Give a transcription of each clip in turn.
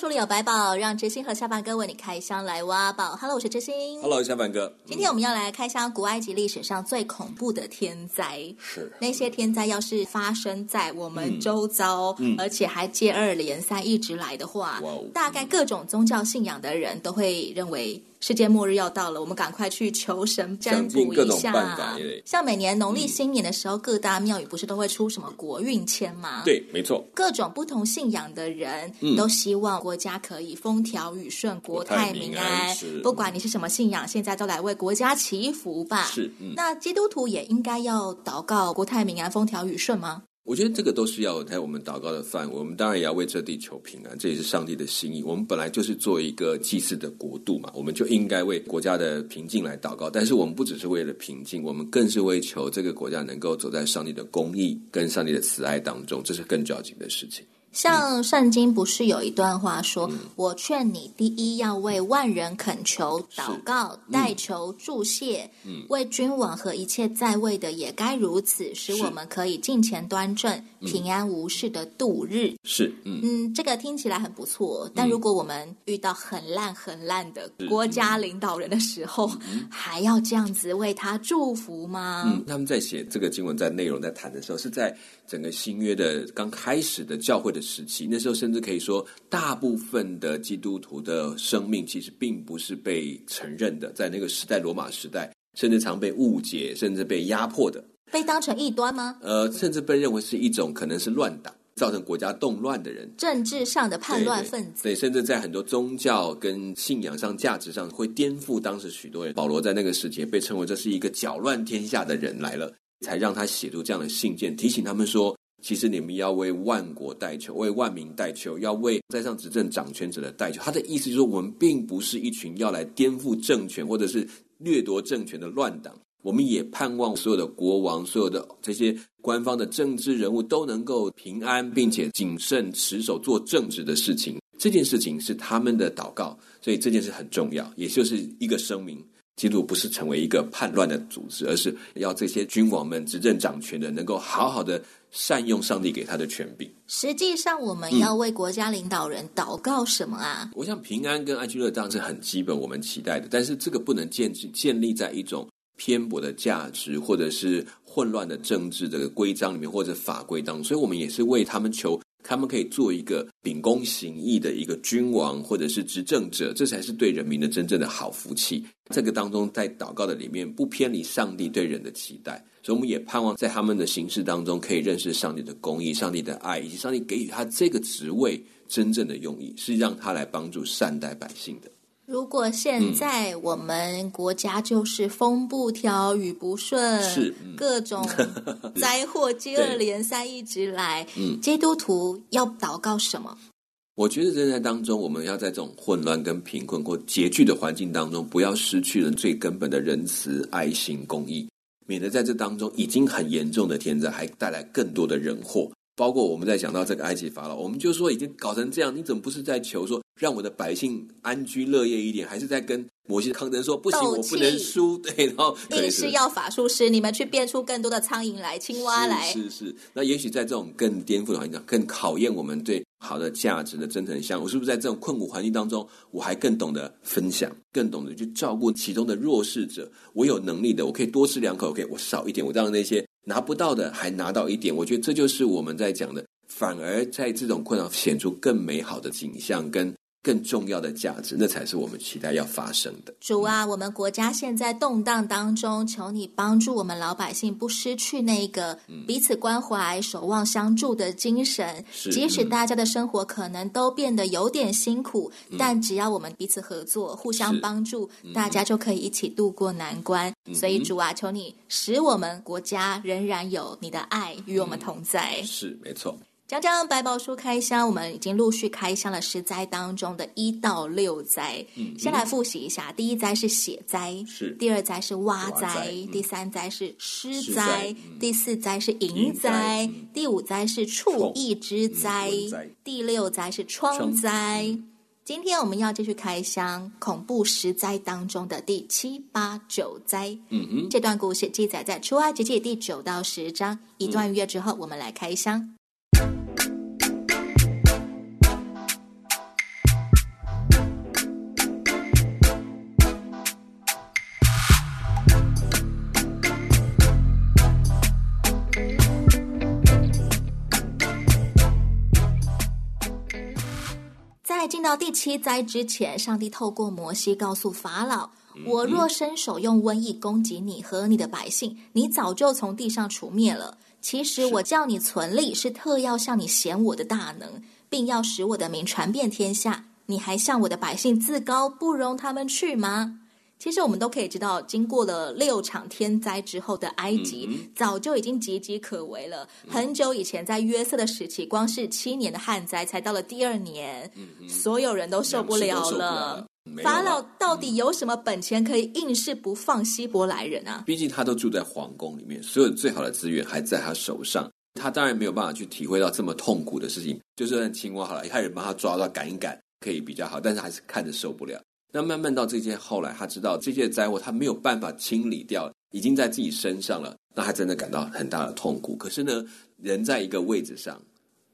书里有百宝，让知心和下半哥为你开箱来挖宝。Hello，我是知心。Hello，下半哥。今天我们要来开箱古埃及历史上最恐怖的天灾。是那些天灾要是发生在我们周遭，嗯、而且还接二连三一直来的话，嗯、大概各种宗教信仰的人都会认为。世界末日要到了，我们赶快去求神占卜一下。像每年农历新年的时候，嗯、各大庙宇不是都会出什么国运签吗？对，没错。各种不同信仰的人、嗯、都希望国家可以风调雨顺、国泰民安。不管你是什么信仰，现在都来为国家祈福吧。是，嗯、那基督徒也应该要祷告国泰民安、风调雨顺吗？我觉得这个都是要在我们祷告的范围，我们当然也要为这地求平安，这也是上帝的心意。我们本来就是做一个祭祀的国度嘛，我们就应该为国家的平静来祷告。但是我们不只是为了平静，我们更是为求这个国家能够走在上帝的公义跟上帝的慈爱当中，这是更要紧的事情。像圣经不是有一段话说：“嗯、我劝你，第一要为万人恳求、祷告、嗯、代求、祝谢，嗯、为君王和一切在位的也该如此，使我们可以敬虔端正、嗯、平安无事的度日。”是，嗯，嗯，这个听起来很不错。但如果我们遇到很烂很烂的国家领导人的时候，嗯、还要这样子为他祝福吗？嗯，他们在写这个经文在内容在谈的时候，是在整个新约的刚开始的教会的时期，那时候甚至可以说，大部分的基督徒的生命其实并不是被承认的，在那个时代，罗马时代，甚至常被误解，甚至被压迫的，被当成异端吗？呃，甚至被认为是一种可能是乱党，造成国家动乱的人，政治上的叛乱分子，对，对，对，甚至在很多宗教跟信仰上、价值上会颠覆当时许多人。保罗在那个时节被称为这是一个搅乱天下的人来了，才让他写出这样的信件，提醒他们说。其实你们要为万国代求，为万民代求，要为在上执政掌权者的代求。他的意思就是说，我们并不是一群要来颠覆政权或者是掠夺政权的乱党。我们也盼望所有的国王、所有的这些官方的政治人物都能够平安，并且谨慎持守做正直的事情。这件事情是他们的祷告，所以这件事很重要，也就是一个声明。基督不是成为一个叛乱的组织，而是要这些君王们执政掌权的，能够好好的善用上帝给他的权柄。实际上，我们要为国家领导人祷告什么啊？嗯、我想平安跟安居乐当是很基本，我们期待的。但是这个不能建建立在一种偏颇的价值，或者是混乱的政治这个规章里面，或者法规当中。所以我们也是为他们求。他们可以做一个秉公行义的一个君王，或者是执政者，这才是对人民的真正的好福气。这个当中，在祷告的里面不偏离上帝对人的期待，所以我们也盼望在他们的行事当中，可以认识上帝的公义、上帝的爱，以及上帝给予他这个职位真正的用意，是让他来帮助善待百姓的。如果现在我们国家就是风不调雨不顺，是、嗯、各种 灾祸接二连三一直来，嗯，基督徒要祷告什么？我觉得人在当中，我们要在这种混乱跟贫困或拮据的环境当中，不要失去了最根本的仁慈、爱心、公益，免得在这当中已经很严重的天灾，还带来更多的人祸。包括我们在讲到这个埃及法老，我们就说已经搞成这样，你怎么不是在求说让我的百姓安居乐业一点，还是在跟摩西抗争说不行，我不能输？对，然后硬是要法术师，你们去变出更多的苍蝇来、青蛙来。是是，是，那也许在这种更颠覆的环境，更考验我们对好的价值的真诚相。我是不是在这种困苦环境当中，我还更懂得分享，更懂得去照顾其中的弱势者？我有能力的，我可以多吃两口，OK，我少一点，我让那些。拿不到的还拿到一点，我觉得这就是我们在讲的，反而在这种困扰显出更美好的景象跟更重要的价值，那才是我们期待要发生的。主啊，我们国家现在动荡当中，求你帮助我们老百姓不失去那个彼此关怀、守望相助的精神。是即使大家的生活可能都变得有点辛苦，嗯、但只要我们彼此合作、互相帮助，嗯、大家就可以一起度过难关。嗯、所以，主啊，求你使我们国家仍然有你的爱与我们同在。是，没错。讲讲百宝书开箱，我们已经陆续开箱了十灾当中的一到六灾。嗯，先来复习一下：第一灾是血灾，是；第二灾是蛙灾，蛙灾嗯、第三灾是湿灾，灾嗯、第四灾是蝇灾，嗯、第五灾是畜疫之灾，嗯、第六灾是疮灾。嗯、今天我们要继续开箱恐怖十灾当中的第七、八、九灾。嗯哼，这段故事记载在出埃及记第九到十章。一段音乐之后，我们来开箱。进到第七灾之前，上帝透过摩西告诉法老：“我若伸手用瘟疫攻击你和你的百姓，你早就从地上除灭了。其实我叫你存立，是特要向你显我的大能，并要使我的名传遍天下。你还向我的百姓自高，不容他们去吗？”其实我们都可以知道，经过了六场天灾之后的埃及，早就已经岌岌可危了。嗯、很久以前，在约瑟的时期，光是七年的旱灾，才到了第二年，所有人都受不了了。法老到底有什么本钱可以硬是不放希伯来人啊？毕竟他都住在皇宫里面，所有最好的资源还在他手上，他当然没有办法去体会到这么痛苦的事情。就算青蛙好了，一开始帮他抓抓赶一赶，可以比较好，但是还是看着受不了。那慢慢到这些后来，他知道这些灾祸他没有办法清理掉，已经在自己身上了。那他真的感到很大的痛苦。可是呢，人在一个位置上，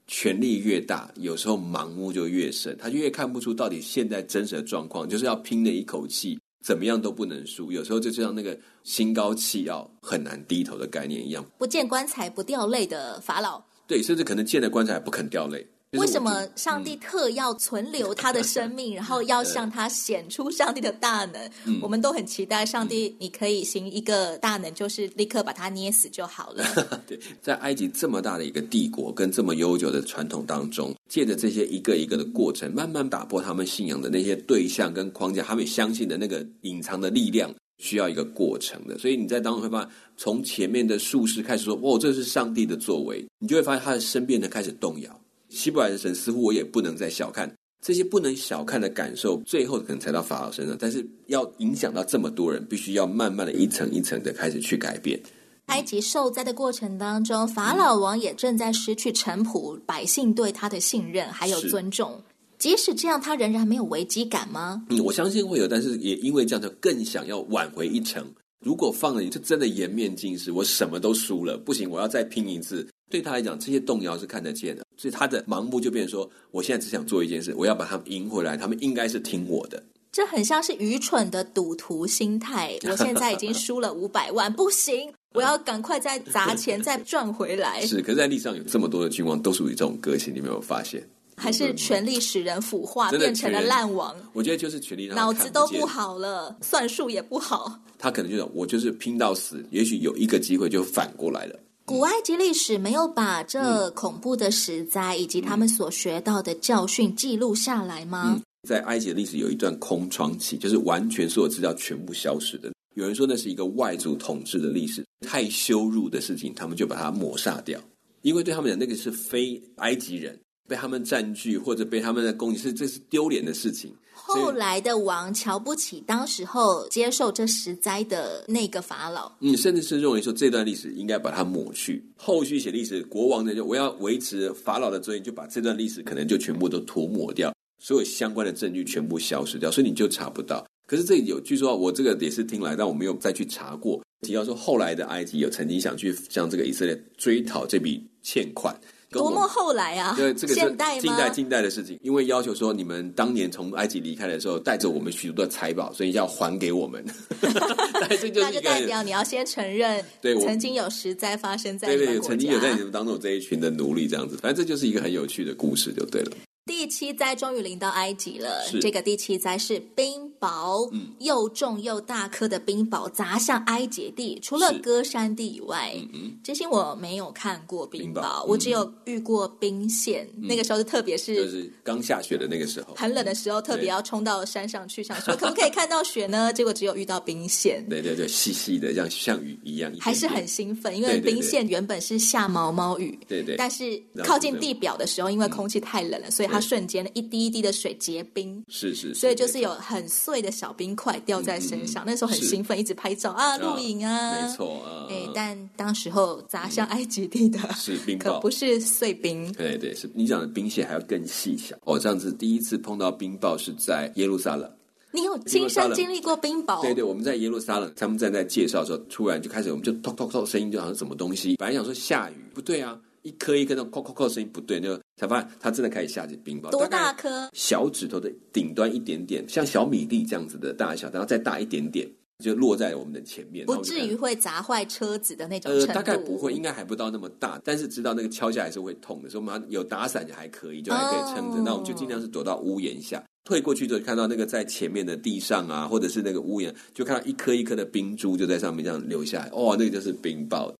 权力越大，有时候盲目就越深，他就越看不出到底现在真实的状况，就是要拼的一口气，怎么样都不能输。有时候就像那个心高气傲、很难低头的概念一样，不见棺材不掉泪的法老。对，甚至可能见了棺材不肯掉泪。为什么上帝特要存留他的生命，嗯、然后要向他显出上帝的大能？嗯、我们都很期待上帝，你可以行一个大能，就是立刻把他捏死就好了。对，在埃及这么大的一个帝国跟这么悠久的传统当中，借着这些一个一个的过程，慢慢打破他们信仰的那些对象跟框架，他们相信的那个隐藏的力量，需要一个过程的。所以你在当中会发现，从前面的术士开始说：“哦，这是上帝的作为。”你就会发现他的身边呢开始动摇。希伯来的神似乎我也不能再小看这些不能小看的感受，最后可能才到法老身上。但是要影响到这么多人，必须要慢慢的一层一层的开始去改变。埃及受灾的过程当中，法老王也正在失去臣仆、百姓对他的信任还有尊重。即使这样，他仍然没有危机感吗？嗯，我相信会有，但是也因为这样，就更想要挽回一城。如果放了你，就真的颜面尽失，我什么都输了，不行，我要再拼一次。对他来讲，这些动摇是看得见的，所以他的盲目就变成说：我现在只想做一件事，我要把他们赢回来，他们应该是听我的。这很像是愚蠢的赌徒心态。我现在已经输了五百万，不行，我要赶快再砸钱再赚回来。是，可是，在历史上有这么多的君王都属于这种个性，你没有发现？还是权力使人腐化，变成了烂王？我觉得就是权力让脑子都不好了，算术也不好。他可能就想，我就是拼到死，也许有一个机会就反过来了。古埃及历史没有把这恐怖的十灾以及他们所学到的教训记录下来吗？嗯，在埃及的历史有一段空窗期，就是完全所有资料全部消失的。有人说那是一个外族统治的历史，太羞辱的事情，他们就把它抹杀掉，因为对他们讲那个是非埃及人。被他们占据或者被他们的攻击，是这是丢脸的事情。后来的王瞧不起当时候接受这十灾的那个法老，嗯，甚至是认为说这段历史应该把它抹去。后续写历史，国王呢就我要维持法老的尊严，就把这段历史可能就全部都涂抹掉，所有相关的证据全部消失掉，所以你就查不到。可是这里有据说，我这个也是听来，但我没有再去查过。提到说后来的埃及有曾经想去向这个以色列追讨这笔欠款。多么后来啊！对，这个是近代吗？近代的事情，因为要求说你们当年从埃及离开的时候，带着我们许多的财宝，所以要还给我们。那就代表你要先承认，对，曾经有十灾发生在。对对，曾经有在你们当中这一群的奴隶这样子，反正这就是一个很有趣的故事，就对了。第七灾终于临到埃及了，这个第七灾是冰雹雹，嗯，又重又大颗的冰雹砸向埃及地。除了歌山地以外，嗯，之前我没有看过冰雹，我只有遇过冰线。嗯、那个时候是特别是就是刚下雪的那个时候，很冷的时候，特别要冲到山上去，想 说可不可以看到雪呢？结果只有遇到冰线。对对对，细细的，像像雨一样，还是很兴奋，因为冰线原本是下毛毛雨，对对，但是靠近地表的时候，因为空气太冷了，嗯、所以它瞬间一滴一滴的水结冰，是是，所以就是有很碎的小冰块掉在身上。嗯、那时候很兴奋，一直拍照啊，录影啊，没错啊。哎，但当时候砸向埃及地的 是冰雹，可不是碎冰。对对，是你讲的冰屑还要更细小。哦，这样子第一次碰到冰雹是在耶路撒冷。你有亲身经历过冰雹？对对，我们在耶路撒冷，他们正在介绍的时候，突然就开始，我们就咚咚咚声音，就好像什么东西。本来想说下雨，不对啊，一颗一颗那种扣扣扣声音不对，那个才发现它真的开始下起冰雹。多大颗？小指头的顶端一点点，像小米粒这样子的大小，然后再大一点点，就落在我们的前面，不至于会砸坏车子的那种。呃，大概不会，应该还不到那么大，但是知道那个敲下来是会痛的，所以我们有打伞就还可以，就还可以撑着。Oh. 那我们就尽量是躲到屋檐下。退过去之后，看到那个在前面的地上啊，或者是那个屋檐，就看到一颗一颗的冰珠就在上面这样流下来。哦，那个就是冰雹。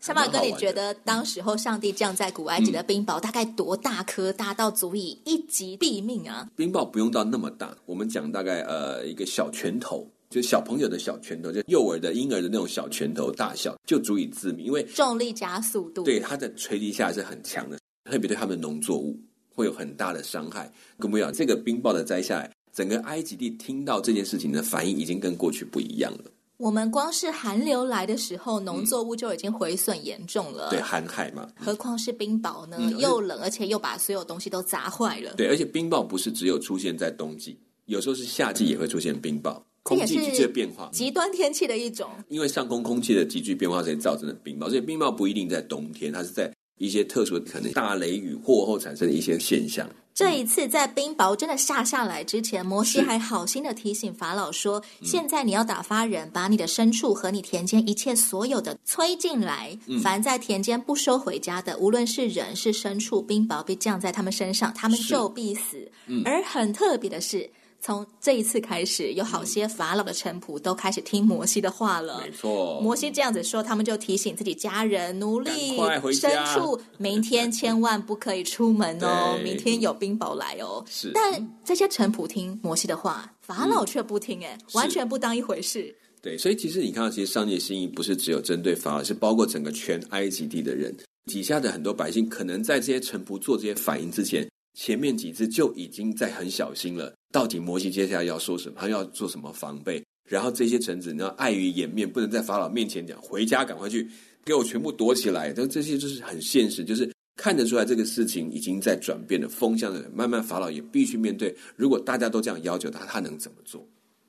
小马哥，你觉得当时候上帝降在古埃及的冰雹大概多大颗？大到足以一击毙命啊？冰雹不用到那么大，我们讲大概呃一个小拳头，就小朋友的小拳头，就幼儿的婴儿的那种小拳头大小，就足以致命。因为重力加速度，对它的垂直下来是很强的，特别对他们的农作物。会有很大的伤害。更不要这个冰雹的摘下来，整个埃及地听到这件事情的反应已经跟过去不一样了。我们光是寒流来的时候，农作物就已经毁损严重了。嗯、对，寒害嘛。何况是冰雹呢？嗯、又冷，而且又把所有东西都砸坏了。对，而且冰雹不是只有出现在冬季，有时候是夏季也会出现冰雹。空气急剧变化，极端天气的一种。因为上空空气的急剧变化，所以造成的冰雹。所以冰雹不一定在冬天，它是在。一些特殊的可能大雷雨过后产生的一些现象。这一次在冰雹真的下下来之前，摩西还好心的提醒法老说：“是现在你要打发人，把你的牲畜和你田间一切所有的催进来。嗯、凡在田间不收回家的，无论是人是牲畜，冰雹被降在他们身上，他们就必死。嗯、而很特别的是。”从这一次开始，有好些法老的臣仆都开始听摩西的话了。没错，摩西这样子说，他们就提醒自己家人、奴隶、牲畜，明天千万不可以出门哦，明天有冰雹来哦。是，但这些臣仆听摩西的话，法老却不听，哎、嗯，完全不当一回事。对，所以其实你看到，其实上帝的心意不是只有针对法老，是包括整个全埃及地的人，底下的很多百姓，可能在这些臣仆做这些反应之前。前面几次就已经在很小心了，到底摩西接下来要说什么，他要做什么防备？然后这些臣子，你要碍于颜面，不能在法老面前讲，回家赶快去给我全部躲起来。但这些就是很现实，就是看得出来这个事情已经在转变的风向的，慢慢法老也必须面对。如果大家都这样要求他，他能怎么做？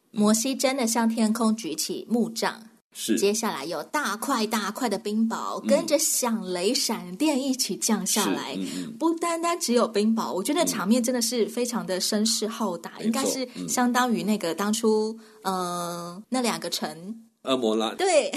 摩西真的向天空举起木杖。是，接下来有大块大块的冰雹，嗯、跟着响雷闪电一起降下来。不单单只有冰雹，我觉得场面真的是非常的声势浩大，嗯、应该是相当于那个当初，嗯、呃，那两个城，蛾摩拉，对，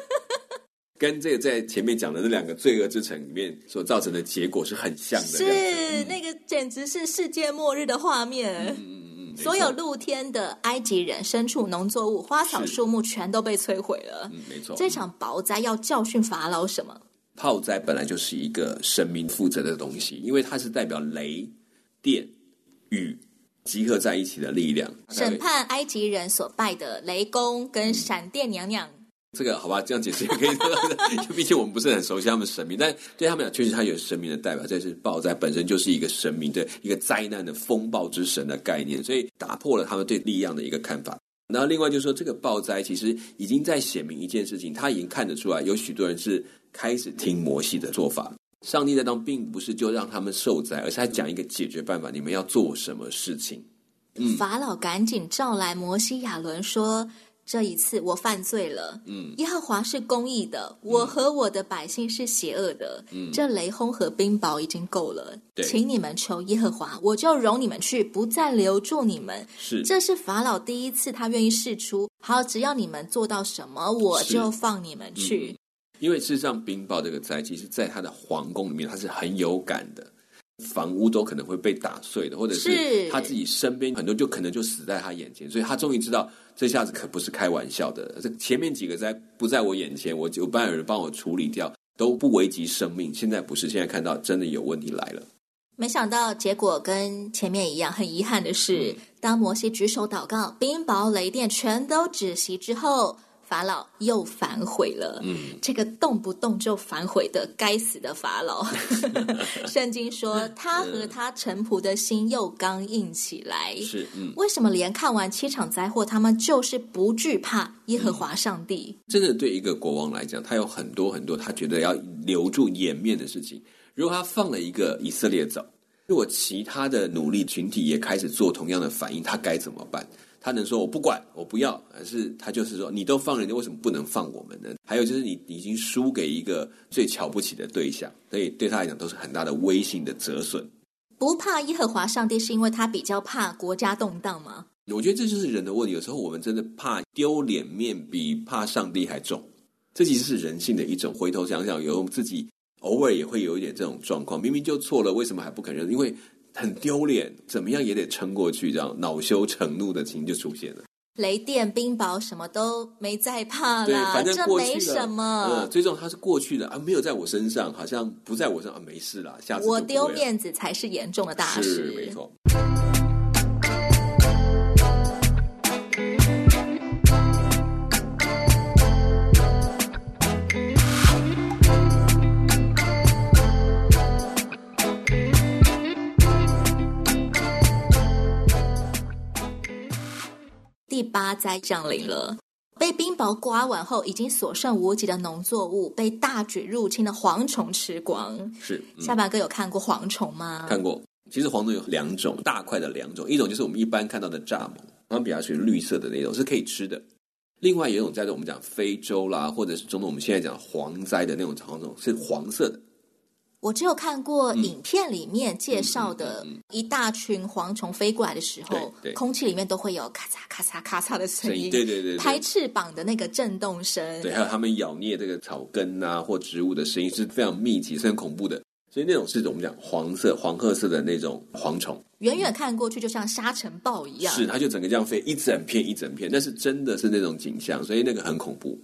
跟这个在前面讲的那两个罪恶之城里面所造成的结果是很像的。是，嗯、那个简直是世界末日的画面。嗯所有露天的埃及人、牲畜、农作物、花草树木全都被摧毁了。嗯，没错。这场雹灾要教训法老什么？炮灾本来就是一个神明负责的东西，因为它是代表雷、电、雨集合在一起的力量，审判埃及人所拜的雷公跟闪电娘娘。这个好吧，这样解释也可以。毕竟我们不是很熟悉他们神明，但对他们俩确实他有神明的代表。这是暴灾本身就是一个神明的一个灾难的风暴之神的概念，所以打破了他们对力量的一个看法。然后另外就是说，这个暴灾其实已经在显明一件事情，他已经看得出来，有许多人是开始听摩西的做法。上帝在当并不是就让他们受灾，而是他讲一个解决办法，你们要做什么事情？法老赶紧召来摩西亚伦说。这一次我犯罪了，嗯，耶和华是公义的，嗯、我和我的百姓是邪恶的，嗯，这雷轰和冰雹已经够了，对。请你们求耶和华，我就容你们去，不再留住你们。是，这是法老第一次他愿意试出，好，只要你们做到什么，我就放你们去。嗯、因为事实上，冰雹这个灾，其实在他的皇宫里面，他是很有感的。房屋都可能会被打碎的，或者是他自己身边很多就可能就死在他眼前，所以他终于知道这下子可不是开玩笑的。这前面几个在不在我眼前，我就不然有人帮我处理掉，都不危及生命。现在不是，现在看到真的有问题来了。没想到结果跟前面一样，很遗憾的是，当摩西举手祷告，冰雹雷电全都止息之后。法老又反悔了，嗯，这个动不动就反悔的该死的法老。圣经说他和他臣仆的心又刚硬起来，是，嗯，为什么连看完七场灾祸，他们就是不惧怕耶和华上帝？真的，对一个国王来讲，他有很多很多他觉得要留住颜面的事情。如果他放了一个以色列走，如果其他的努力群体也开始做同样的反应，他该怎么办？他能说我不管，我不要，还是他就是说你都放人家，为什么不能放我们呢？还有就是你已经输给一个最瞧不起的对象，所以对他来讲都是很大的威信的折损。不怕耶和华上帝，是因为他比较怕国家动荡吗？我觉得这就是人的问题。有时候我们真的怕丢脸面，比怕上帝还重。这其实是人性的一种。回头想想，有自己偶尔也会有一点这种状况，明明就错了，为什么还不肯认？因为。很丢脸，怎么样也得撑过去，这样恼羞成怒的情就出现了。雷电、冰雹什么都没在怕了，对，反正过去了，这没什么。嗯，最重要它是过去的啊，没有在我身上，好像不在我身上啊，没事了。下次我丢面子才是严重的大事，是没错。第八灾降临了，被冰雹刮完后，已经所剩无几的农作物被大举入侵的蝗虫吃光。是，嗯、下巴哥有看过蝗虫吗？看过。其实蝗虫有两种，大块的两种，一种就是我们一般看到的蚱蜢，它比较属于绿色的那种，是可以吃的。另外有一种在我们讲非洲啦，或者是中东我们现在讲蝗灾的那种蝗虫，是黄色的。我只有看过影片里面介绍的，一大群蝗虫飞过来的时候，空气里面都会有咔嚓咔嚓咔嚓的声音，对对对，拍翅膀的那个震动声，对，还有它们咬啮这个草根啊或植物的声音是非常密集，是很恐怖的。所以那种是我们讲黄色、黄褐色的那种蝗虫，远远看过去就像沙尘暴一样，是它就整个这样飞一整片一整片，但是真的是那种景象，所以那个很恐怖。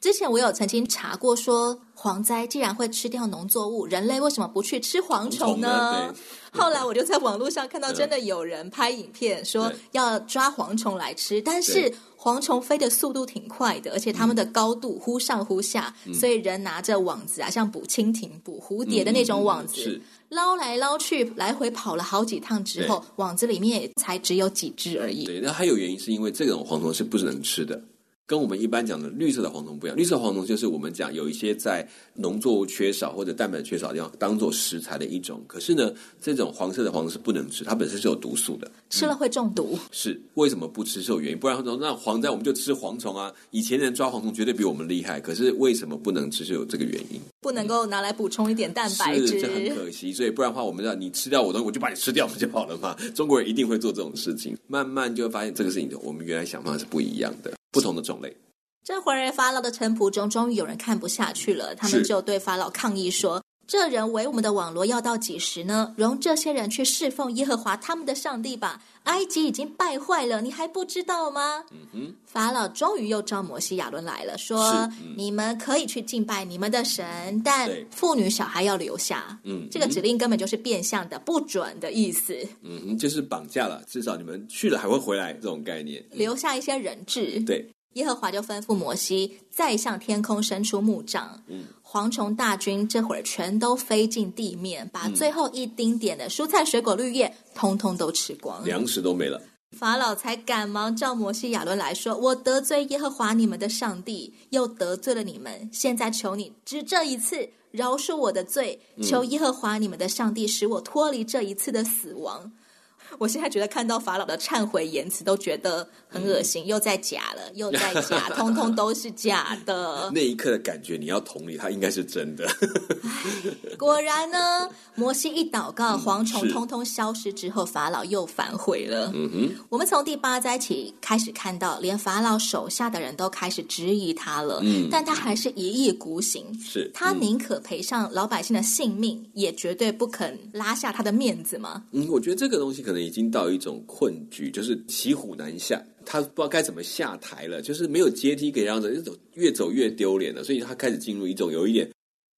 之前我有曾经查过说，蝗灾既然会吃掉农作物，人类为什么不去吃蝗虫呢？后来我就在网络上 看到，真的有人拍影片说要抓蝗虫来吃，但是蝗虫飞的速度挺快的，而且它们的高度忽上忽下，嗯、所以人拿着网子啊，像捕蜻蜓、捕蝴蝶的那种网子，捞来捞去，来回跑了好几趟之后，网子里面也才只有几只而已。对，那还有原因是因为这种蝗虫是不能吃的。跟我们一般讲的绿色的蝗虫不一样，绿色蝗虫就是我们讲有一些在农作物缺少或者蛋白缺少的地方当做食材的一种。可是呢，这种黄色的蝗虫是不能吃，它本身是有毒素的，吃了会中毒。嗯、是为什么不吃是有原因，不然说那蝗灾我们就吃蝗虫啊。以前人抓蝗虫绝对比我们厉害，可是为什么不能吃是有这个原因，不能够拿来补充一点蛋白质，这很可惜。所以不然的话，我们让你吃掉我的东西，我就把你吃掉不就好了嘛？中国人一定会做这种事情，慢慢就会发现这个事情，我们原来想法是不一样的，不同的种类。这会儿，法老的臣仆中终于有人看不下去了，他们就对法老抗议说：“这人为我们的网罗要到几时呢？容这些人去侍奉耶和华他们的上帝吧！埃及已经败坏了，你还不知道吗？”嗯哼。法老终于又召摩西亚伦来了，说：“嗯、你们可以去敬拜你们的神，但妇女小孩要留下。”嗯，这个指令根本就是变相的不准的意思。嗯哼，就是绑架了，至少你们去了还会回来这种概念，留下一些人质。对。耶和华就吩咐摩西，再向天空伸出木杖，嗯，蝗虫大军这会儿全都飞进地面，把最后一丁点的蔬菜、水果、绿叶，通通都吃光，粮食都没了。法老才赶忙召摩西亚伦来说：“我得罪耶和华你们的上帝，又得罪了你们，现在求你只这一次饶恕我的罪，求耶和华你们的上帝使我脱离这一次的死亡。”我现在觉得看到法老的忏悔言辞都觉得很恶心，嗯、又在假了，又在假，通通都是假的。那一刻的感觉，你要同理，它应该是真的。果然呢，摩西一祷告，蝗虫通通消失之后，法老又反悔了。嗯哼，我们从第八灾起开始看到，连法老手下的人都开始质疑他了。嗯，但他还是一意孤行，是他宁可赔上老百姓的性命，也绝对不肯拉下他的面子吗？嗯，我觉得这个东西可能已经到一种困局，就是骑虎难下，他不知道该怎么下台了，就是没有阶梯可以让人走，越走越丢脸了，所以他开始进入一种有一点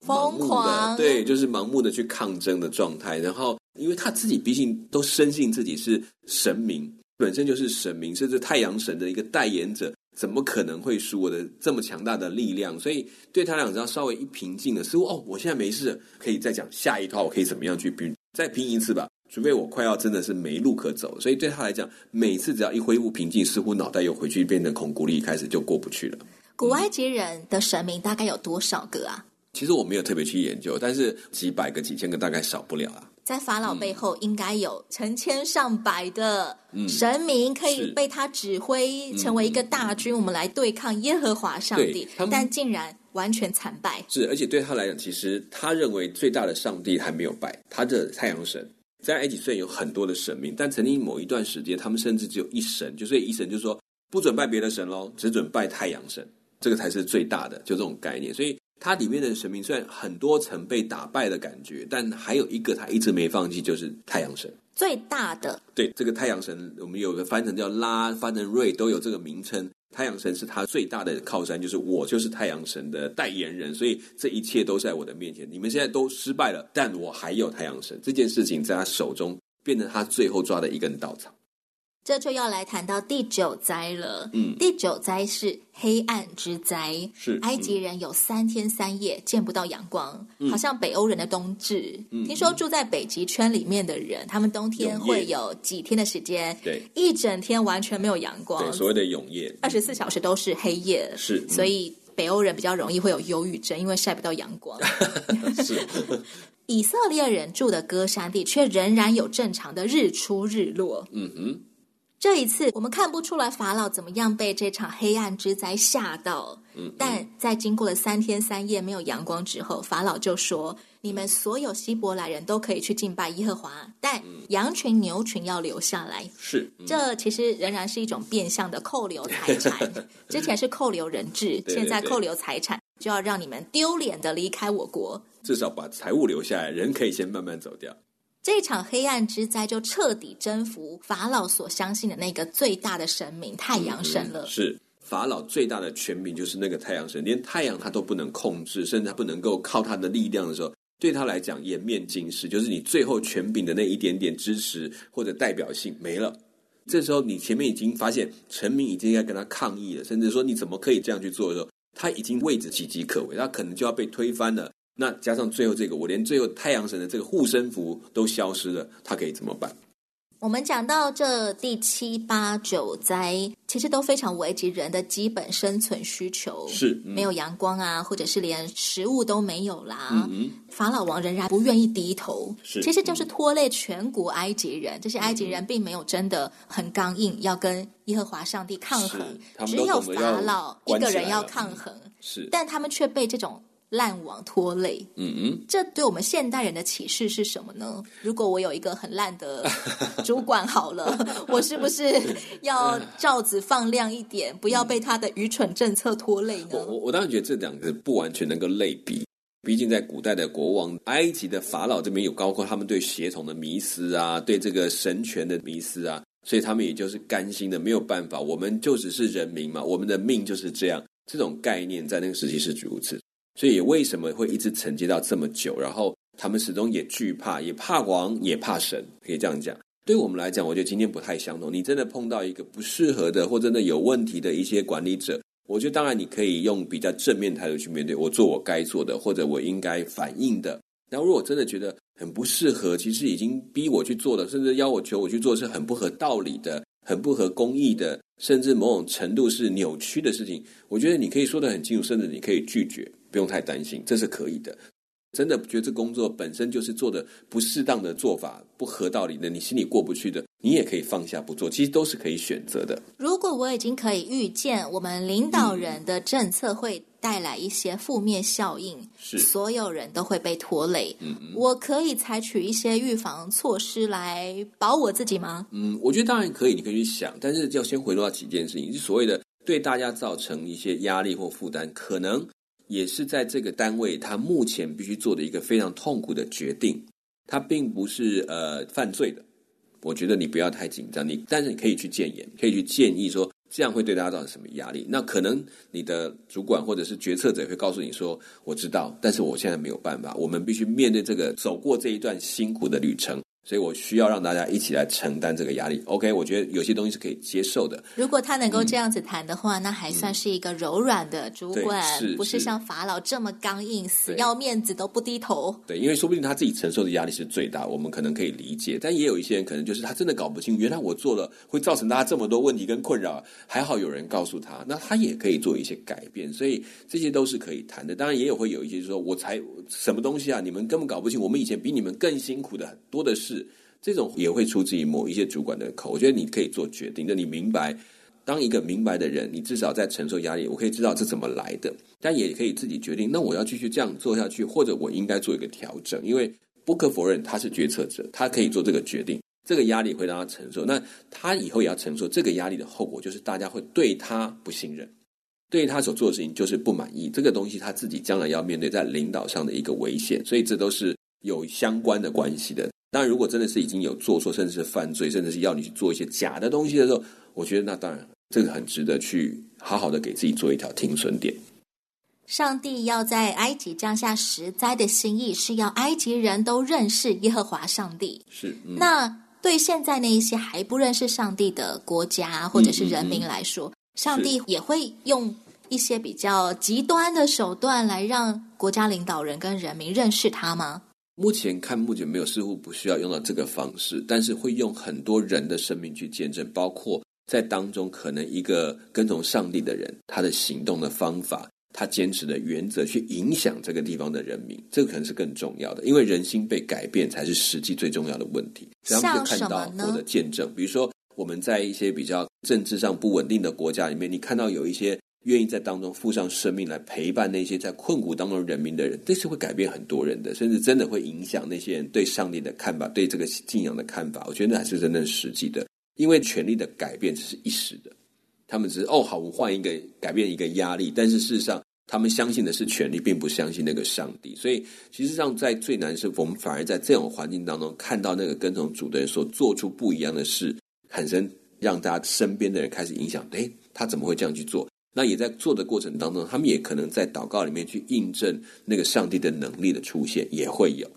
盲目的疯狂，对，就是盲目的去抗争的状态。然后，因为他自己毕竟都深信自己是神明，本身就是神明，甚至太阳神的一个代言者，怎么可能会输我的这么强大的力量？所以对他俩只要稍微一平静了，似乎哦，我现在没事，可以再讲下一套，我可以怎么样去拼，再拼一次吧。除非我快要真的是没路可走，所以对他来讲，每次只要一恢复平静，似乎脑袋又回去变成孔古力，开始就过不去了。古埃及人的神明大概有多少个啊？其实我没有特别去研究，但是几百个、几千个大概少不了啊。在法老背后应该有成千上百的神明，可以被他指挥成为一个大军，我们来对抗耶和华上帝。但竟然完全惨败。是，而且对他来讲，其实他认为最大的上帝还没有败，他的太阳神。在埃及虽然有很多的神明，但曾经某一段时间，他们甚至只有一神，就所以一神就是说不准拜别的神喽，只准拜太阳神，这个才是最大的，就这种概念。所以它里面的神明虽然很多层被打败的感觉，但还有一个他一直没放弃，就是太阳神。最大的。对，这个太阳神，我们有个翻成叫拉，翻成瑞，都有这个名称。太阳神是他最大的靠山，就是我就是太阳神的代言人，所以这一切都在我的面前。你们现在都失败了，但我还有太阳神，这件事情在他手中变成他最后抓的一根稻草。这就要来谈到第九灾了。嗯，第九灾是黑暗之灾。是，埃及人有三天三夜见不到阳光，嗯、好像北欧人的冬至。嗯，听说住在北极圈里面的人，他们冬天会有几天的时间，对，一整天完全没有阳光。对，所谓的永夜，二十四小时都是黑夜。是，所以北欧人比较容易会有忧郁症，因为晒不到阳光。是，以色列人住的歌山地却仍然有正常的日出日落。嗯哼。这一次，我们看不出来法老怎么样被这场黑暗之灾吓到。嗯，但在经过了三天三夜没有阳光之后，法老就说：“你们所有希伯来人都可以去敬拜耶和华，但羊群牛群要留下来。”是，这其实仍然是一种变相的扣留财产。之前是扣留人质，现在扣留财产，就要让你们丢脸的离开我国。至少把财物留下来，人可以先慢慢走掉。这场黑暗之灾就彻底征服法老所相信的那个最大的神明太阳神了。嗯，是法老最大的权柄，就是那个太阳神，连太阳他都不能控制，甚至他不能够靠他的力量的时候，对他来讲颜面尽失，就是你最后权柄的那一点点支持或者代表性没了。这时候你前面已经发现臣民已经在跟他抗议了，甚至说你怎么可以这样去做的时候，他已经位置岌岌可危，他可能就要被推翻了。那加上最后这个，我连最后太阳神的这个护身符都消失了，他可以怎么办？我们讲到这第七八九灾，其实都非常危及人的基本生存需求，是、嗯、没有阳光啊，或者是连食物都没有啦。嗯嗯，法老王仍然不愿意低头，是，其实就是拖累全国埃及人。这些埃及人并没有真的很刚硬，要跟耶和华上帝抗衡，只有法老一个人要抗衡，是，但他们却被这种。烂网拖累，嗯嗯，这对我们现代人的启示是什么呢？如果我有一个很烂的 主管，好了，我是不是要罩子放亮一点，不要被他的愚蠢政策拖累呢？我我当然觉得这两个不完全能够类比，毕竟在古代的国王，埃及的法老这边有包括他们对血统的迷思啊，对这个神权的迷思啊，所以他们也就是甘心的没有办法，我们就只是人民嘛，我们的命就是这样，这种概念在那个时期是如此。所以为什么会一直承接到这么久？然后他们始终也惧怕，也怕王，也怕神，可以这样讲。对我们来讲，我觉得今天不太相同。你真的碰到一个不适合的，或真的有问题的一些管理者，我觉得当然你可以用比较正面态度去面对，我做我该做的，或者我应该反应的。然后如果真的觉得很不适合，其实已经逼我去做的，甚至要我求我去做，是很不合道理的，很不合公义的，甚至某种程度是扭曲的事情。我觉得你可以说得很清楚，甚至你可以拒绝。不用太担心，这是可以的。真的觉得这工作本身就是做的不适当的做法，不合道理的，你心里过不去的，你也可以放下不做，其实都是可以选择的。如果我已经可以预见我们领导人的政策会带来一些负面效应，是所有人都会被拖累。嗯嗯，我可以采取一些预防措施来保我自己吗？嗯，我觉得当然可以，你可以去想，但是要先回落到几件事情，就所谓的对大家造成一些压力或负担，可能也是在这个单位他目前必须做的一个非常痛苦的决定，他并不是呃犯罪的。我觉得你不要太紧张，你但是你可以去建言，可以去建议说这样会对大家造成什么压力？那可能你的主管或者是决策者会告诉你说，我知道，但是我现在没有办法，我们必须面对这个走过这一段辛苦的旅程。所以我需要让大家一起来承担这个压力。OK，我觉得有些东西是可以接受的。如果他能够这样子谈的话，嗯、那还算是一个柔软的主管，是不是像法老这么刚硬，死要面子都不低头。对，因为说不定他自己承受的压力是最大，我们可能可以理解。但也有一些人可能就是他真的搞不清，原来我做了会造成大家这么多问题跟困扰，还好有人告诉他，那他也可以做一些改变。所以这些都是可以谈的。当然也有会有一些就说，我才什么东西啊，你们根本搞不清，我们以前比你们更辛苦的很多的事。这种也会出自于某一些主管的口，我觉得你可以做决定，就你明白，当一个明白的人，你至少在承受压力，我可以知道这怎么来的，但也可以自己决定，那我要继续这样做下去，或者我应该做一个调整，因为不可否认他是决策者，他可以做这个决定，这个压力会让他承受，那他以后也要承受这个压力的后果，就是大家会对他不信任，对他所做的事情就是不满意，这个东西他自己将来要面对在领导上的一个危险，所以这都是有相关的关系的。当然，如果真的是已经有做错，甚至是犯罪，甚至是要你去做一些假的东西的时候，我觉得那当然这个很值得去好好的给自己做一条停损点。上帝要在埃及降下十灾的心意，是要埃及人都认识耶和华上帝。是。嗯、那对现在那一些还不认识上帝的国家或者是人民来说，嗯嗯嗯上帝也会用一些比较极端的手段来让国家领导人跟人民认识他吗？目前看，目前没有，似乎不需要用到这个方式，但是会用很多人的生命去见证，包括在当中可能一个跟从上帝的人，他的行动的方法，他坚持的原则，去影响这个地方的人民，这个可能是更重要的，因为人心被改变才是实际最重要的问题。这样？就看到我的见证，比如说我们在一些比较政治上不稳定的国家里面，你看到有一些。愿意在当中付上生命来陪伴那些在困苦当中人民的人，这是会改变很多人的，甚至真的会影响那些人对上帝的看法、对这个信仰的看法。我觉得那还是真正实际的，因为权力的改变只是一时的，他们只是哦好，我换一个改变一个压力，但是事实上他们相信的是权力，并不相信那个上帝。所以，其实上在最难是，我们反而在这种环境当中看到那个跟从主的人所做出不一样的事，产生让大家身边的人开始影响。诶，他怎么会这样去做？那也在做的过程当中，他们也可能在祷告里面去印证那个上帝的能力的出现，也会有。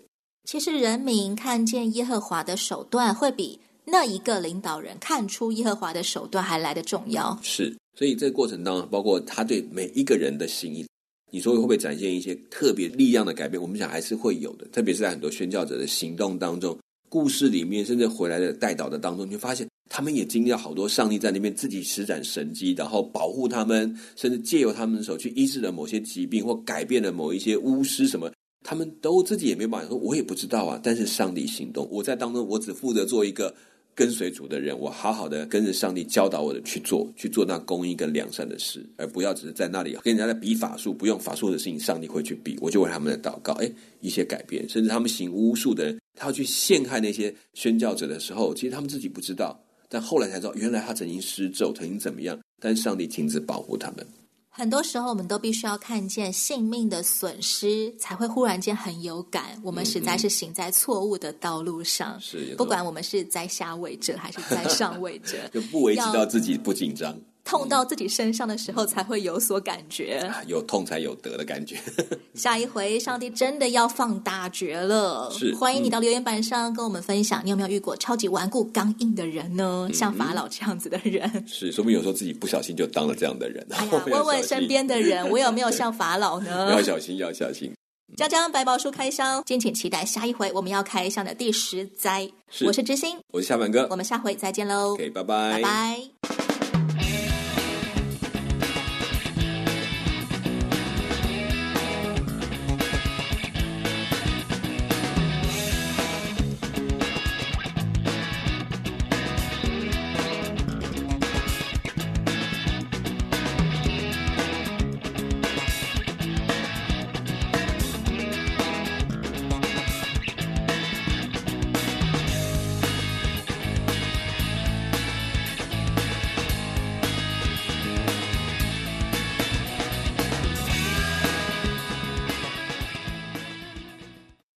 其实人民看见耶和华的手段，会比那一个领导人看出耶和华的手段还来得重要。是，所以这个过程当中，包括他对每一个人的心意，你说会不会展现一些特别力量的改变？我们想还是会有的，特别是在很多宣教者的行动当中，故事里面，甚至回来的带导的当中，你会发现。他们也经历了好多上帝在那边自己施展神迹，然后保护他们，甚至借由他们的手去医治了某些疾病，或改变了某一些巫师什么，他们都自己也没办法说，我也不知道啊。但是上帝行动，我在当中，我只负责做一个跟随主的人，我好好的跟着上帝教导我的去做，去做那公义跟良善的事，而不要只是在那里跟人家在比法术，不用法术的事情，上帝会去比。我就为他们的祷告，哎，一些改变，甚至他们行巫术的人，他要去陷害那些宣教者的时候，其实他们自己不知道。但后来才知道，原来他曾经施咒，曾经怎么样？但上帝亲自保护他们。很多时候，我们都必须要看见性命的损失，才会忽然间很有感。我们实在是行在错误的道路上。嗯嗯是，不管我们是在下位者还是在上位者，就不为知道自己不紧张。痛到自己身上的时候，才会有所感觉。嗯、有痛才有得的感觉。下一回，上帝真的要放大绝了。是，欢迎你到留言板上跟我们分享，你有没有遇过超级顽固、刚硬的人呢？嗯、像法老这样子的人。是，说明有时候自己不小心就当了这样的人。哎呀，问问身边的人，我有没有像法老呢？要小心，要小心。江江百宝书开箱，敬请期待下一回我们要开箱的第十灾。是，我是知心，我是夏满哥，我们下回再见喽。OK，拜拜，拜拜。